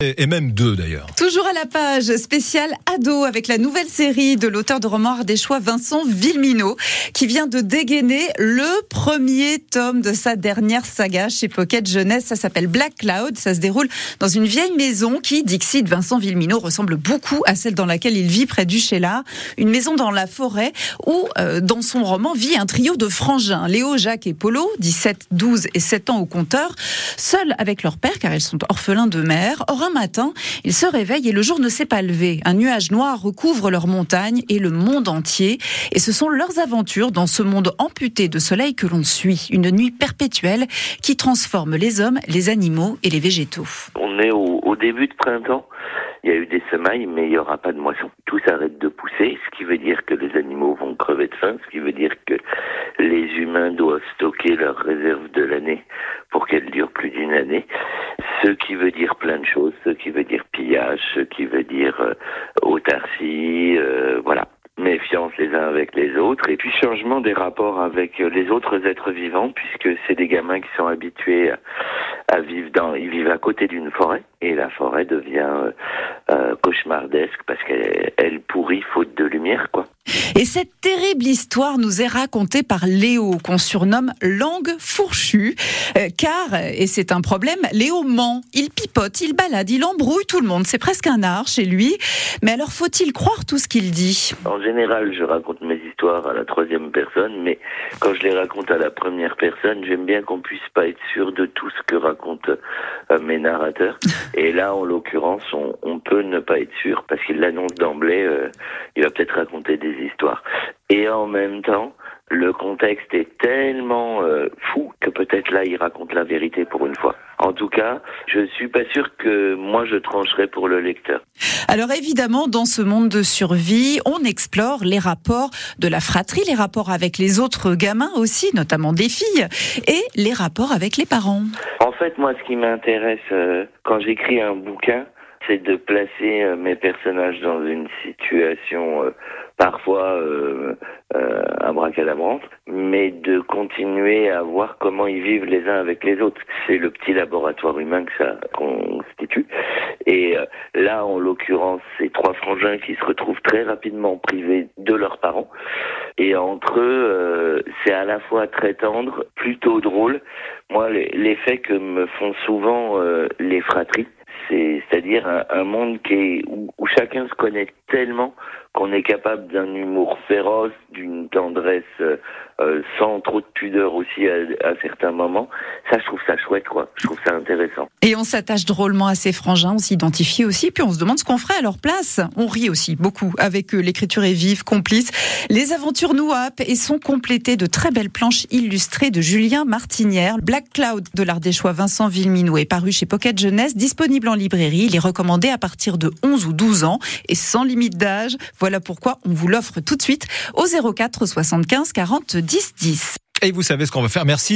Et même deux d'ailleurs. Toujours à la page spéciale ado avec la nouvelle série de l'auteur de romans choix Vincent Villeminot qui vient de dégainer le premier tome de sa dernière saga chez Pocket Jeunesse. Ça s'appelle Black Cloud. Ça se déroule dans une vieille maison qui, Dixit Vincent Villeminot, ressemble beaucoup à celle dans laquelle il vit près du Sheila. Une maison dans la forêt où, euh, dans son roman, vit un trio de frangins. Léo, Jacques et Polo, 17, 12 et 7 ans au compteur, seuls avec leur père car ils sont orphelins de mère matin, ils se réveillent et le jour ne s'est pas levé. Un nuage noir recouvre leur montagne et le monde entier. Et ce sont leurs aventures dans ce monde amputé de soleil que l'on suit. Une nuit perpétuelle qui transforme les hommes, les animaux et les végétaux. On est au, au début de printemps. Il y a eu des semailles, mais il n'y aura pas de moisson. Tout s'arrête de pousser, ce qui veut dire que les animaux vont crever de faim, ce qui veut dire que les humains doivent stocker leurs réserves de l'année pour qu'elles durent plus d'une année ce qui veut dire plein de choses, ce qui veut dire pillage, ce qui veut dire euh, autarcie, euh, voilà. Méfiance les uns avec les autres, et puis changement des rapports avec les autres êtres vivants, puisque c'est des gamins qui sont habitués à, vivre dans, ils vivent à côté d'une forêt, et la forêt devient euh, euh, cauchemardesque parce qu'elle pourrit faute de lumière, quoi. Et cette terrible histoire nous est racontée par Léo, qu'on surnomme langue fourchue, euh, car, et c'est un problème, Léo ment, il pipote, il balade, il embrouille tout le monde, c'est presque un art chez lui. Mais alors faut-il croire tout ce qu'il dit? En général, je raconte à la troisième personne, mais quand je les raconte à la première personne, j'aime bien qu'on puisse pas être sûr de tout ce que racontent mes narrateurs. Et là, en l'occurrence, on, peut ne pas être sûr parce qu'il l'annonce d'emblée. Euh, il va peut-être raconter des histoires. Et en même temps, le contexte est tellement euh, fou que peut-être là, il raconte la vérité pour une fois. En tout cas, je suis pas sûr que moi je trancherai pour le lecteur. Alors évidemment, dans ce monde de survie, on explore les rapports de la fratrie, les rapports avec les autres gamins aussi, notamment des filles, et les rapports avec les parents. En fait, moi, ce qui m'intéresse euh, quand j'écris un bouquin, c'est de placer euh, mes personnages dans une situation parfois euh, euh, abracadabrante, mais de continuer à voir comment ils vivent les uns avec les autres. C'est le petit laboratoire humain que ça constitue. Et là, en l'occurrence, c'est trois frangins qui se retrouvent très rapidement privés de leurs parents. Et entre eux, c'est à la fois très tendre, plutôt drôle. Moi, l'effet que me font souvent les fratries, c'est-à-dire un, monde où, chacun se connaît tellement qu'on est capable d'un humour féroce, d'une tendresse euh, euh, sans trop de pudeur aussi à, certains moments. Ça, je trouve ça chouette, quoi. Je trouve ça intéressant. Et on s'attache drôlement à ces frangins, on s'identifie aussi, puis on se demande ce qu'on ferait à leur place. On rit aussi beaucoup avec eux. L'écriture est vive, complice. Les aventures nous happent et sont complétées de très belles planches illustrées de Julien Martinière. Black Cloud de l'Ardéchois Vincent Villeminot est paru chez Pocket Jeunesse, disponible en librairie. Il est recommandé à partir de 11 ou 12 ans et sans limite d'âge. Voilà pourquoi on vous l'offre tout de suite au 04 75 40 10 10. Et vous savez ce qu'on va faire. Merci.